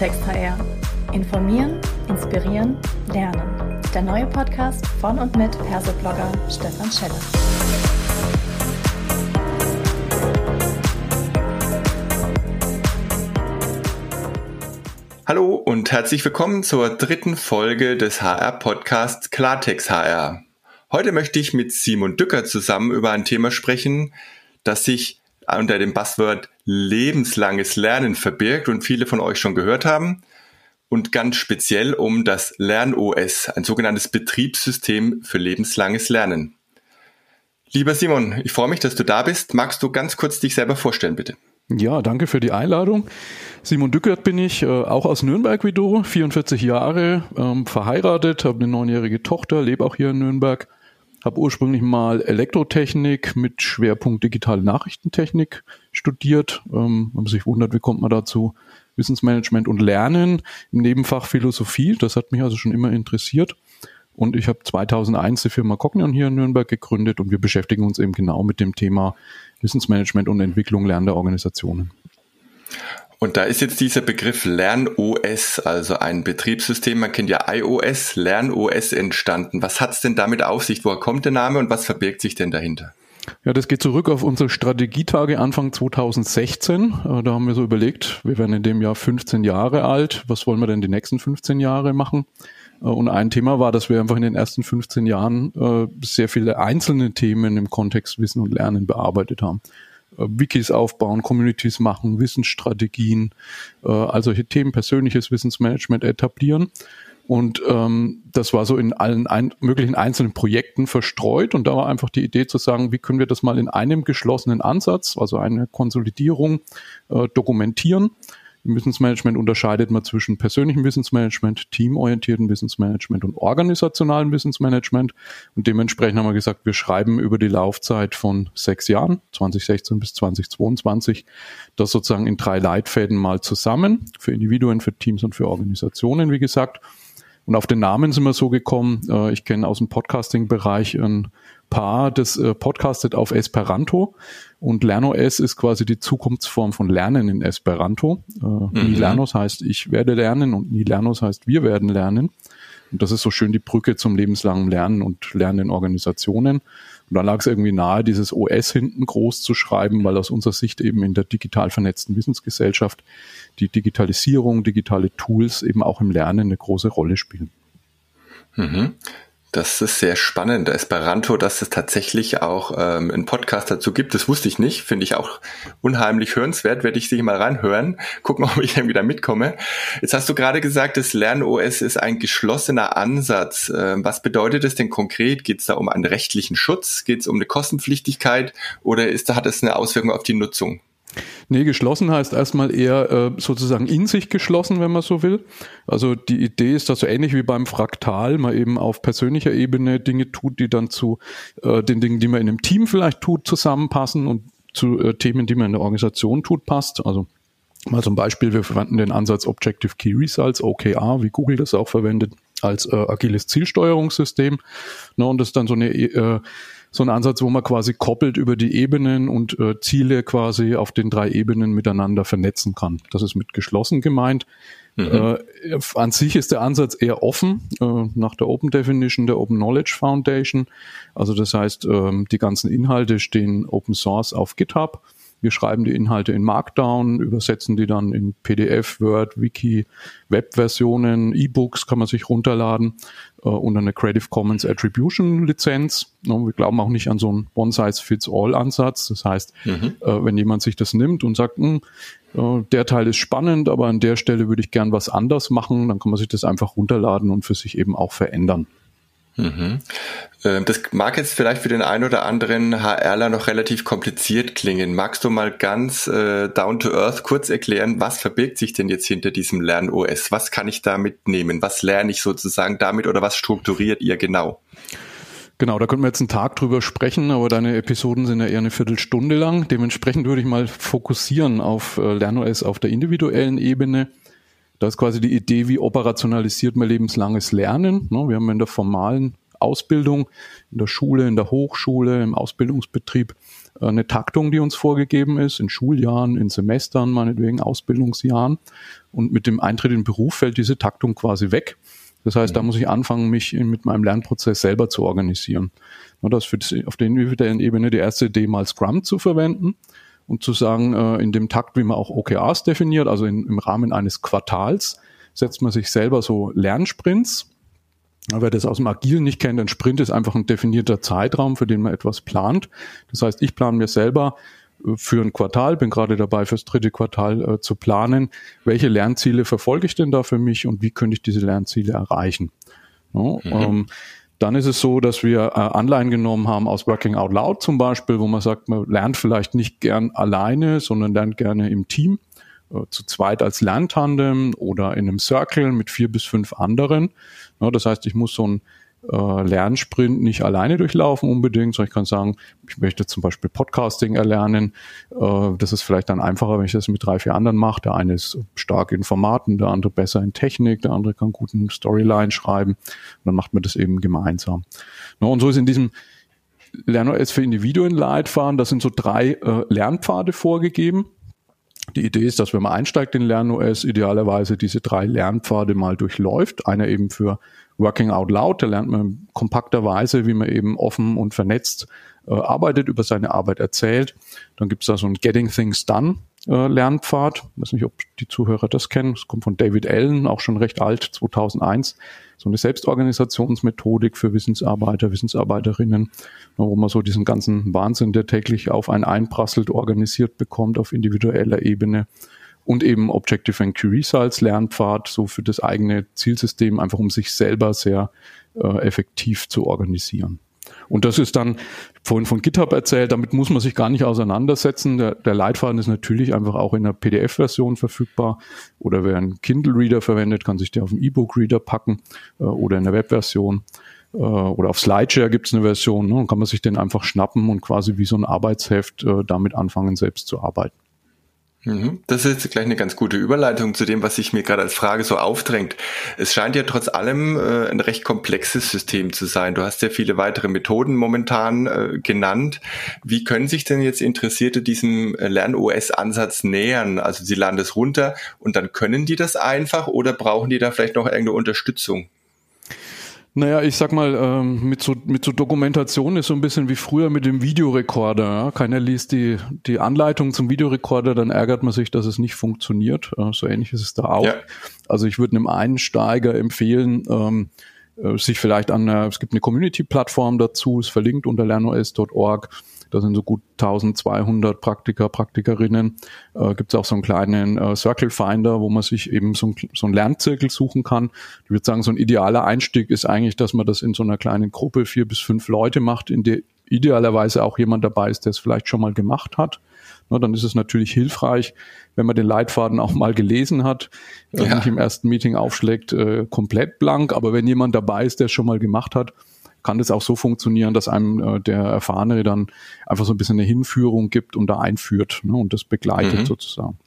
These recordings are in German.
Klartext HR. Informieren, inspirieren, lernen. Der neue Podcast von und mit Persoblogger Stefan Scheller. Hallo und herzlich willkommen zur dritten Folge des HR-Podcasts Klartext HR. Heute möchte ich mit Simon Dücker zusammen über ein Thema sprechen, das sich unter dem Buzzword lebenslanges Lernen verbirgt und viele von euch schon gehört haben. Und ganz speziell um das LernOS, ein sogenanntes Betriebssystem für lebenslanges Lernen. Lieber Simon, ich freue mich, dass du da bist. Magst du ganz kurz dich selber vorstellen, bitte? Ja, danke für die Einladung. Simon Dückert bin ich, äh, auch aus Nürnberg wie du, 44 Jahre, ähm, verheiratet, habe eine neunjährige Tochter, lebe auch hier in Nürnberg habe ursprünglich mal Elektrotechnik mit Schwerpunkt digitale Nachrichtentechnik studiert. Ähm, man sich wundert, wie kommt man dazu? Wissensmanagement und Lernen im Nebenfach Philosophie. Das hat mich also schon immer interessiert. Und ich habe 2001 die Firma Cognion hier in Nürnberg gegründet und wir beschäftigen uns eben genau mit dem Thema Wissensmanagement und Entwicklung lernender Organisationen. Und da ist jetzt dieser Begriff LernOS, also ein Betriebssystem, man kennt ja iOS, LernOS entstanden. Was hat's denn damit auf sich? Woher kommt der Name und was verbirgt sich denn dahinter? Ja, das geht zurück auf unsere Strategietage Anfang 2016. Äh, da haben wir so überlegt, wir werden in dem Jahr 15 Jahre alt. Was wollen wir denn die nächsten 15 Jahre machen? Äh, und ein Thema war, dass wir einfach in den ersten 15 Jahren äh, sehr viele einzelne Themen im Kontext Wissen und Lernen bearbeitet haben. Äh, Wikis aufbauen, Communities machen, Wissensstrategien, äh, also hier Themen persönliches Wissensmanagement etablieren. Und ähm, das war so in allen ein, möglichen einzelnen Projekten verstreut. Und da war einfach die Idee zu sagen, wie können wir das mal in einem geschlossenen Ansatz, also eine Konsolidierung, äh, dokumentieren im Wissensmanagement unterscheidet man zwischen persönlichem Wissensmanagement, teamorientiertem Wissensmanagement und organisationalem Wissensmanagement. Und dementsprechend haben wir gesagt, wir schreiben über die Laufzeit von sechs Jahren, 2016 bis 2022, das sozusagen in drei Leitfäden mal zusammen, für Individuen, für Teams und für Organisationen, wie gesagt. Und auf den Namen sind wir so gekommen. Äh, ich kenne aus dem Podcasting-Bereich ein Paar, das äh, podcastet auf Esperanto. Und LernOS ist quasi die Zukunftsform von Lernen in Esperanto. Äh, mhm. Ni Lernos heißt, ich werde lernen und Ni Lernos heißt, wir werden lernen. Und das ist so schön die Brücke zum lebenslangen Lernen und Lernen in Organisationen. Und da lag es irgendwie nahe, dieses OS hinten groß zu schreiben, weil aus unserer Sicht eben in der digital vernetzten Wissensgesellschaft die Digitalisierung, digitale Tools eben auch im Lernen eine große Rolle spielen. Mhm. Das ist sehr spannend. Esperanto, dass es tatsächlich auch ähm, einen Podcast dazu gibt, das wusste ich nicht. Finde ich auch unheimlich hörenswert. Werde ich sich mal reinhören, gucken, ob ich irgendwie da mitkomme. Jetzt hast du gerade gesagt, das LernOS ist ein geschlossener Ansatz. Ähm, was bedeutet das denn konkret? Geht es da um einen rechtlichen Schutz? Geht es um eine Kostenpflichtigkeit? Oder ist, hat es eine Auswirkung auf die Nutzung? Nee, geschlossen heißt erstmal eher äh, sozusagen in sich geschlossen, wenn man so will. Also die Idee ist, dass so ähnlich wie beim Fraktal man eben auf persönlicher Ebene Dinge tut, die dann zu äh, den Dingen, die man in einem Team vielleicht tut, zusammenpassen und zu äh, Themen, die man in der Organisation tut, passt. Also mal zum Beispiel, wir verwenden den Ansatz Objective Key Results, OKR, wie Google das auch verwendet, als äh, agiles Zielsteuerungssystem. Ne, und das ist dann so eine äh, so ein Ansatz, wo man quasi koppelt über die Ebenen und äh, Ziele quasi auf den drei Ebenen miteinander vernetzen kann. Das ist mit geschlossen gemeint. Mhm. Äh, an sich ist der Ansatz eher offen, äh, nach der Open Definition der Open Knowledge Foundation. Also das heißt, äh, die ganzen Inhalte stehen Open Source auf GitHub. Wir schreiben die Inhalte in Markdown, übersetzen die dann in PDF, Word, Wiki, Webversionen, E-Books kann man sich runterladen äh, unter eine Creative Commons Attribution Lizenz. No, wir glauben auch nicht an so einen One-Size-Fits-All-Ansatz. Das heißt, mhm. äh, wenn jemand sich das nimmt und sagt, mh, hm, äh, der Teil ist spannend, aber an der Stelle würde ich gern was anders machen, dann kann man sich das einfach runterladen und für sich eben auch verändern. Mhm. Ähm, das mag jetzt vielleicht für den einen oder anderen HRler noch relativ kompliziert klingen. Magst du mal ganz äh, down to earth kurz erklären, was verbirgt sich denn jetzt hinter diesem Lern-OS? Was kann ich da mitnehmen? Was lerne ich sozusagen damit oder was strukturiert ihr genau? Genau, da könnten wir jetzt einen Tag drüber sprechen, aber deine Episoden sind ja eher eine Viertelstunde lang. Dementsprechend würde ich mal fokussieren auf äh, LernOS auf der individuellen Ebene. Da ist quasi die Idee, wie operationalisiert man lebenslanges Lernen. Ne? Wir haben in der formalen Ausbildung in der Schule, in der Hochschule, im Ausbildungsbetrieb äh, eine Taktung, die uns vorgegeben ist, in Schuljahren, in Semestern, meinetwegen Ausbildungsjahren. Und mit dem Eintritt in den Beruf fällt diese Taktung quasi weg. Das heißt, da mhm. muss ich anfangen, mich mit meinem Lernprozess selber zu organisieren. Das für das, auf der individuellen Ebene die erste Idee mal Scrum zu verwenden und zu sagen, äh, in dem Takt, wie man auch OKRs definiert, also in, im Rahmen eines Quartals, setzt man sich selber so Lernsprints. Wer das aus dem Agilen nicht kennt, ein Sprint ist einfach ein definierter Zeitraum, für den man etwas plant. Das heißt, ich plane mir selber äh, für ein Quartal, bin gerade dabei, fürs dritte Quartal äh, zu planen, welche Lernziele verfolge ich denn da für mich und wie könnte ich diese Lernziele erreichen. Ja, mhm. ähm, dann ist es so, dass wir äh, Anleihen genommen haben aus Working Out Loud zum Beispiel, wo man sagt, man lernt vielleicht nicht gern alleine, sondern lernt gerne im Team, äh, zu zweit als Lerntandem oder in einem Circle mit vier bis fünf anderen. Das heißt, ich muss so ein äh, Lernsprint nicht alleine durchlaufen unbedingt, sondern ich kann sagen, ich möchte zum Beispiel Podcasting erlernen. Äh, das ist vielleicht dann einfacher, wenn ich das mit drei, vier anderen mache. Der eine ist stark in Formaten, der andere besser in Technik, der andere kann guten Storyline schreiben. Und dann macht man das eben gemeinsam. Ja, und so ist in diesem LernOS für Individuen Leitfaden, da sind so drei äh, Lernpfade vorgegeben. Die Idee ist, dass wenn man einsteigt in LernOS, idealerweise diese drei Lernpfade mal durchläuft. Einer eben für Working Out Loud, da lernt man kompakterweise, wie man eben offen und vernetzt äh, arbeitet, über seine Arbeit erzählt. Dann gibt es da so ein Getting Things Done äh, Lernpfad. Ich weiß nicht, ob die Zuhörer das kennen. Das kommt von David Allen, auch schon recht alt, 2001. So eine Selbstorganisationsmethodik für Wissensarbeiter, Wissensarbeiterinnen, wo man so diesen ganzen Wahnsinn, der täglich auf einen einprasselt, organisiert bekommt auf individueller Ebene und eben Objective and Key Results Lernpfad, so für das eigene Zielsystem, einfach um sich selber sehr äh, effektiv zu organisieren. Und das ist dann vorhin von GitHub erzählt, damit muss man sich gar nicht auseinandersetzen. Der, der Leitfaden ist natürlich einfach auch in der PDF-Version verfügbar oder wer einen Kindle-Reader verwendet, kann sich der auf den E-Book-Reader packen äh, oder in der Webversion äh, oder auf Slideshare gibt es eine Version. Ne, dann kann man sich den einfach schnappen und quasi wie so ein Arbeitsheft äh, damit anfangen, selbst zu arbeiten. Mhm. Das ist jetzt gleich eine ganz gute Überleitung zu dem, was sich mir gerade als Frage so aufdrängt. Es scheint ja trotz allem äh, ein recht komplexes System zu sein. Du hast ja viele weitere Methoden momentan äh, genannt. Wie können sich denn jetzt Interessierte diesem Lern-OS-Ansatz nähern? Also sie laden das runter und dann können die das einfach oder brauchen die da vielleicht noch irgendeine Unterstützung? Naja, ich sag mal, ähm, mit, so, mit so Dokumentation ist so ein bisschen wie früher mit dem Videorekorder. Ja? Keiner liest die, die Anleitung zum Videorekorder, dann ärgert man sich, dass es nicht funktioniert. Äh, so ähnlich ist es da auch. Ja. Also ich würde einem Einsteiger empfehlen, ähm, äh, sich vielleicht an, einer, es gibt eine Community-Plattform dazu, ist verlinkt unter lernos.org da sind so gut 1200 Praktiker, Praktikerinnen. Äh, Gibt es auch so einen kleinen äh, Circle Finder, wo man sich eben so, ein, so einen Lernzirkel suchen kann. Ich würde sagen, so ein idealer Einstieg ist eigentlich, dass man das in so einer kleinen Gruppe, vier bis fünf Leute macht, in der idealerweise auch jemand dabei ist, der es vielleicht schon mal gemacht hat. Na, dann ist es natürlich hilfreich, wenn man den Leitfaden auch mal gelesen hat, äh, ja. nicht im ersten Meeting aufschlägt, äh, komplett blank, aber wenn jemand dabei ist, der es schon mal gemacht hat, kann das auch so funktionieren, dass einem äh, der Erfahrene dann einfach so ein bisschen eine Hinführung gibt und da einführt ne, und das begleitet mhm. sozusagen.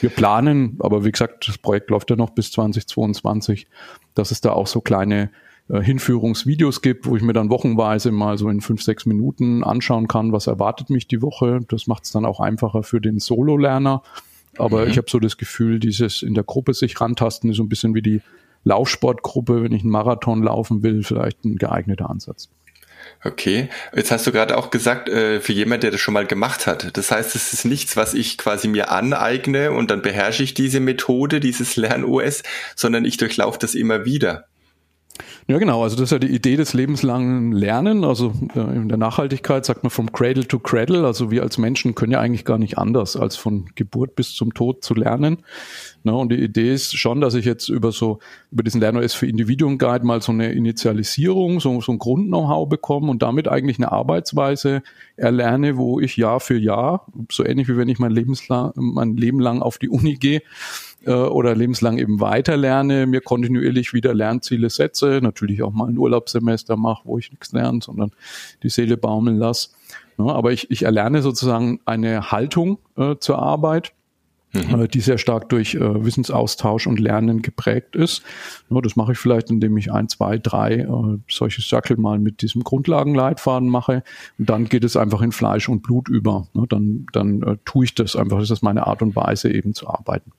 Wir planen, aber wie gesagt, das Projekt läuft ja noch bis 2022, dass es da auch so kleine äh, Hinführungsvideos gibt, wo ich mir dann wochenweise mal so in fünf, sechs Minuten anschauen kann, was erwartet mich die Woche. Das macht es dann auch einfacher für den Solo-Lerner. Aber mhm. ich habe so das Gefühl, dieses in der Gruppe sich rantasten ist so ein bisschen wie die Laufsportgruppe, wenn ich einen Marathon laufen will, vielleicht ein geeigneter Ansatz. Okay, jetzt hast du gerade auch gesagt, äh, für jemand, der das schon mal gemacht hat. Das heißt, es ist nichts, was ich quasi mir aneigne und dann beherrsche ich diese Methode, dieses Lern-OS, sondern ich durchlaufe das immer wieder. Ja, genau. Also das ist ja die Idee des lebenslangen Lernen. Also äh, in der Nachhaltigkeit sagt man vom Cradle to Cradle. Also wir als Menschen können ja eigentlich gar nicht anders, als von Geburt bis zum Tod zu lernen. Na, und die Idee ist schon, dass ich jetzt über so, über diesen LernOS für Individuum Guide mal so eine Initialisierung, so, so ein Grund-Know-how bekomme und damit eigentlich eine Arbeitsweise erlerne, wo ich Jahr für Jahr, so ähnlich wie wenn ich mein, Lebenslang, mein Leben lang auf die Uni gehe, äh, oder lebenslang eben weiter lerne, mir kontinuierlich wieder Lernziele setze, natürlich auch mal ein Urlaubssemester mache, wo ich nichts lerne, sondern die Seele baumeln lasse. Ja, aber ich, ich erlerne sozusagen eine Haltung äh, zur Arbeit mhm. Äh, die sehr stark durch äh, Wissensaustausch und Lernen geprägt ist. Ja, das mache ich vielleicht, indem ich ein, zwei, drei äh, solche Circle mal mit diesem Grundlagenleitfaden mache. Und dann geht es einfach in Fleisch und Blut über. Ja, dann dann äh, tue ich das einfach. Das ist meine Art und Weise, eben zu arbeiten.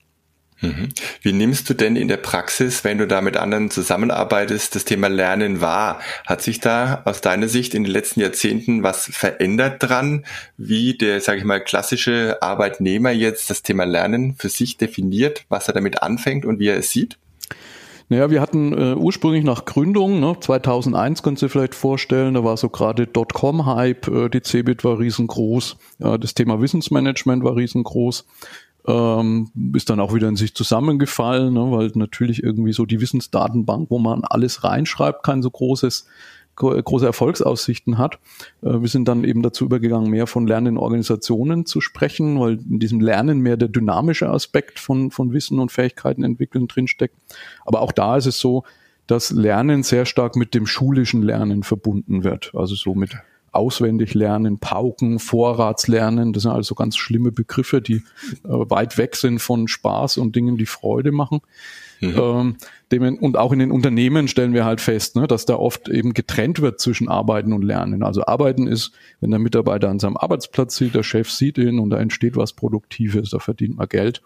Mhm. Wie nimmst du denn in der Praxis, wenn du da mit anderen zusammenarbeitest, das Thema Lernen wahr? Hat sich da aus deiner Sicht in den letzten Jahrzehnten was verändert dran, wie der, sage ich mal, klassische Arbeitnehmer jetzt das Thema Lernen für sich definiert, was er damit anfängt und wie er es sieht? Naja, wir hatten äh, ursprünglich nach Gründung, ne, 2001 könnt ihr vielleicht vorstellen, da war so gerade Dotcom-Hype, äh, die Cebit war riesengroß, äh, das Thema Wissensmanagement war riesengroß ähm, ist dann auch wieder in sich zusammengefallen, ne, weil natürlich irgendwie so die Wissensdatenbank, wo man alles reinschreibt, kein so großes große Erfolgsaussichten hat. Äh, wir sind dann eben dazu übergegangen, mehr von lernenden Organisationen zu sprechen, weil in diesem Lernen mehr der dynamische Aspekt von, von Wissen und Fähigkeiten entwickeln drinsteckt. Aber auch da ist es so, dass Lernen sehr stark mit dem schulischen Lernen verbunden wird. Also so mit auswendig lernen, Pauken, Vorratslernen, das sind also ganz schlimme Begriffe, die äh, weit weg sind von Spaß und Dingen, die Freude machen. Mhm. Ähm, und auch in den Unternehmen stellen wir halt fest, ne, dass da oft eben getrennt wird zwischen Arbeiten und Lernen. Also Arbeiten ist, wenn der Mitarbeiter an seinem Arbeitsplatz sieht, der Chef sieht ihn und da entsteht was Produktives, da verdient man Geld.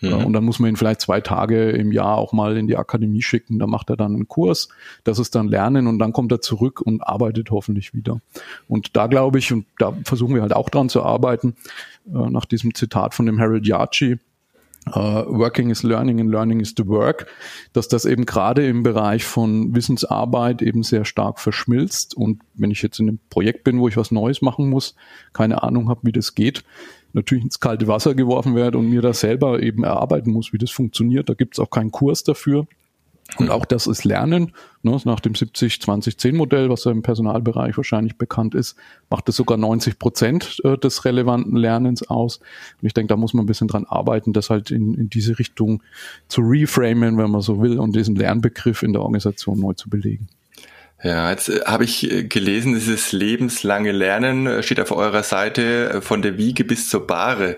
Mhm. Und dann muss man ihn vielleicht zwei Tage im Jahr auch mal in die Akademie schicken. Da macht er dann einen Kurs. Das ist dann Lernen und dann kommt er zurück und arbeitet hoffentlich wieder. Und da glaube ich, und da versuchen wir halt auch dran zu arbeiten, äh, nach diesem Zitat von dem Harold Yachi, Uh, working is learning and learning is the work, dass das eben gerade im Bereich von Wissensarbeit eben sehr stark verschmilzt. Und wenn ich jetzt in einem Projekt bin, wo ich was Neues machen muss, keine Ahnung habe, wie das geht, natürlich ins kalte Wasser geworfen werde und mir das selber eben erarbeiten muss, wie das funktioniert. Da gibt es auch keinen Kurs dafür. Und auch das ist Lernen. Ne, nach dem 70-20-10-Modell, was ja im Personalbereich wahrscheinlich bekannt ist, macht es sogar 90 Prozent äh, des relevanten Lernens aus. Und ich denke, da muss man ein bisschen dran arbeiten, das halt in, in diese Richtung zu reframen, wenn man so will, und diesen Lernbegriff in der Organisation neu zu belegen. Ja, jetzt äh, habe ich äh, gelesen, dieses lebenslange Lernen äh, steht auf eurer Seite von der Wiege bis zur Bahre.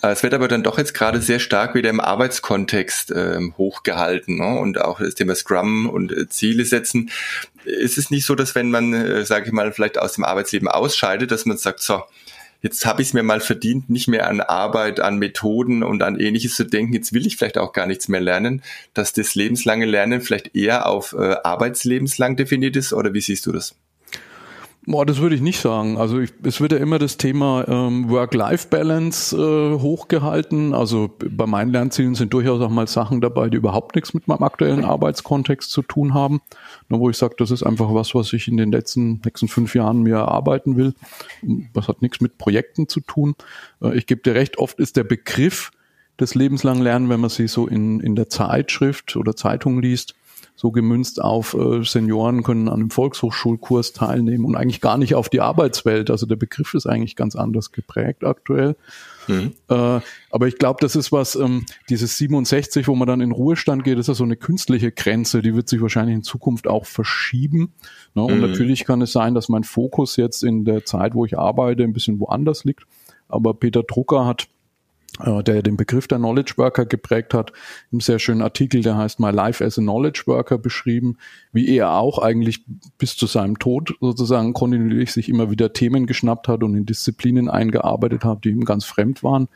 Es wird aber dann doch jetzt gerade sehr stark wieder im Arbeitskontext ähm, hochgehalten ne? und auch das Thema Scrum und Ziele setzen. Ist es nicht so, dass wenn man, äh, sage ich mal, vielleicht aus dem Arbeitsleben ausscheidet, dass man sagt, so, jetzt habe ich es mir mal verdient, nicht mehr an Arbeit, an Methoden und an ähnliches zu denken, jetzt will ich vielleicht auch gar nichts mehr lernen, dass das lebenslange Lernen vielleicht eher auf äh, arbeitslebenslang definiert ist oder wie siehst du das? Boah, das würde ich nicht sagen. Also ich, es wird ja immer das Thema ähm, Work-Life-Balance äh, hochgehalten. Also bei meinen Lernzielen sind durchaus auch mal Sachen dabei, die überhaupt nichts mit meinem aktuellen Arbeitskontext zu tun haben. Nur wo ich sage, das ist einfach was, was ich in den letzten nächsten fünf Jahren mir erarbeiten will. Das hat nichts mit Projekten zu tun. Äh, ich gebe dir recht, oft ist der Begriff des lebenslangen Lernen, wenn man sie so in, in der Zeitschrift oder Zeitung liest, so gemünzt auf äh, Senioren können an einem Volkshochschulkurs teilnehmen und eigentlich gar nicht auf die Arbeitswelt. Also der Begriff ist eigentlich ganz anders geprägt aktuell. Mhm. Äh, aber ich glaube, das ist was, ähm, dieses 67, wo man dann in Ruhestand geht, ist ja so eine künstliche Grenze, die wird sich wahrscheinlich in Zukunft auch verschieben. Ne? Und mhm. natürlich kann es sein, dass mein Fokus jetzt in der Zeit, wo ich arbeite, ein bisschen woanders liegt. Aber Peter Drucker hat der den Begriff der Knowledge Worker geprägt hat, im sehr schönen Artikel, der heißt My Life as a Knowledge Worker beschrieben, wie er auch eigentlich bis zu seinem Tod sozusagen kontinuierlich sich immer wieder Themen geschnappt hat und in Disziplinen eingearbeitet hat, die ihm ganz fremd waren,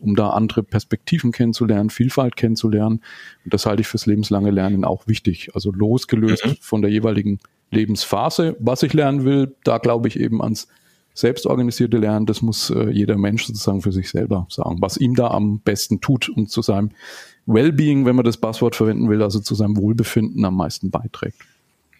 um da andere Perspektiven kennenzulernen, Vielfalt kennenzulernen. Und das halte ich fürs lebenslange Lernen auch wichtig. Also losgelöst mhm. von der jeweiligen Lebensphase, was ich lernen will, da glaube ich eben ans selbstorganisierte Lernen, das muss äh, jeder Mensch sozusagen für sich selber sagen, was ihm da am besten tut und zu seinem Wellbeing, wenn man das Passwort verwenden will, also zu seinem Wohlbefinden am meisten beiträgt.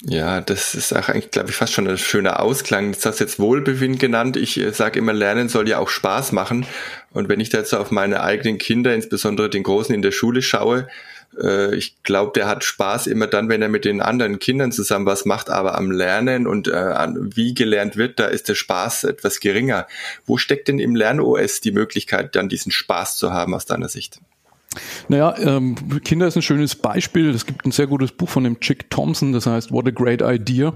Ja, das ist auch eigentlich, glaube ich, fast schon ein schöner Ausklang. Das hast jetzt Wohlbefinden genannt. Ich äh, sage immer, Lernen soll ja auch Spaß machen. Und wenn ich da jetzt auf meine eigenen Kinder, insbesondere den Großen in der Schule schaue, ich glaube, der hat Spaß immer dann, wenn er mit den anderen Kindern zusammen was macht, aber am Lernen und äh, an, wie gelernt wird, da ist der Spaß etwas geringer. Wo steckt denn im Lern-OS die Möglichkeit, dann diesen Spaß zu haben aus deiner Sicht? Naja, ähm, Kinder ist ein schönes Beispiel. Es gibt ein sehr gutes Buch von dem Chick Thompson, das heißt What a Great Idea,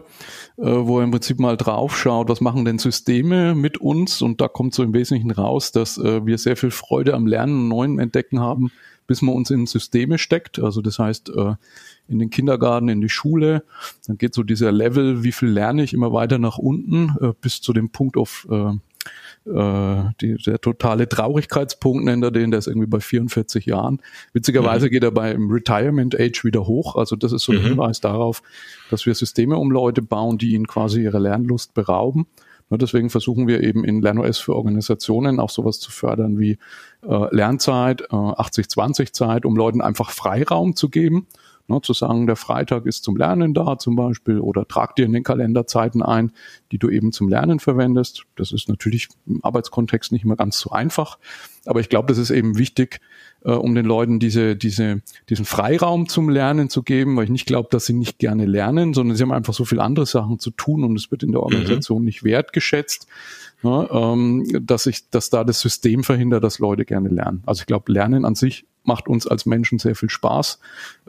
äh, wo er im Prinzip mal drauf schaut, was machen denn Systeme mit uns? Und da kommt so im Wesentlichen raus, dass äh, wir sehr viel Freude am Lernen und Neuen entdecken haben, bis man uns in Systeme steckt. Also das heißt, äh, in den Kindergarten, in die Schule, dann geht so dieser Level, wie viel lerne ich, immer weiter nach unten, äh, bis zu dem Punkt auf äh, äh, die, der totale Traurigkeitspunkt nennt er den, der ist irgendwie bei 44 Jahren. Witzigerweise mhm. geht er bei im Retirement Age wieder hoch. Also das ist so ein mhm. Hinweis darauf, dass wir Systeme um Leute bauen, die ihnen quasi ihre Lernlust berauben. Und deswegen versuchen wir eben in LernOS für Organisationen auch sowas zu fördern wie äh, Lernzeit, äh, 80-20-Zeit, um Leuten einfach Freiraum zu geben Ne, zu sagen, der Freitag ist zum Lernen da zum Beispiel oder trag dir in den Kalenderzeiten ein, die du eben zum Lernen verwendest. Das ist natürlich im Arbeitskontext nicht immer ganz so einfach, aber ich glaube, das ist eben wichtig, äh, um den Leuten diese, diese, diesen Freiraum zum Lernen zu geben, weil ich nicht glaube, dass sie nicht gerne lernen, sondern sie haben einfach so viele andere Sachen zu tun und es wird in der mhm. Organisation mhm. nicht wertgeschätzt. Ne, ähm, dass ich, dass da das System verhindert, dass Leute gerne lernen. Also ich glaube, Lernen an sich macht uns als Menschen sehr viel Spaß.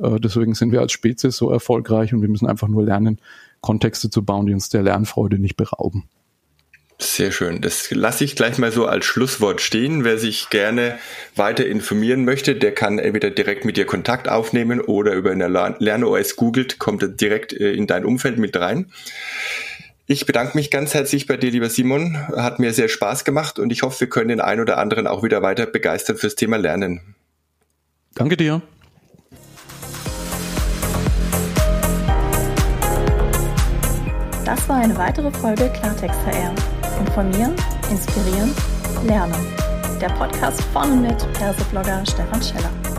Äh, deswegen sind wir als Spezies so erfolgreich und wir müssen einfach nur lernen, Kontexte zu bauen, die uns der Lernfreude nicht berauben. Sehr schön. Das lasse ich gleich mal so als Schlusswort stehen. Wer sich gerne weiter informieren möchte, der kann entweder direkt mit dir Kontakt aufnehmen oder über eine LernOS googelt, kommt direkt äh, in dein Umfeld mit rein. Ich bedanke mich ganz herzlich bei dir, lieber Simon. Hat mir sehr Spaß gemacht und ich hoffe, wir können den einen oder anderen auch wieder weiter begeistern fürs Thema Lernen. Danke dir. Das war eine weitere Folge Klartext HR. Informieren, inspirieren, lernen. Der Podcast von und mit Perseblogger Stefan Scheller.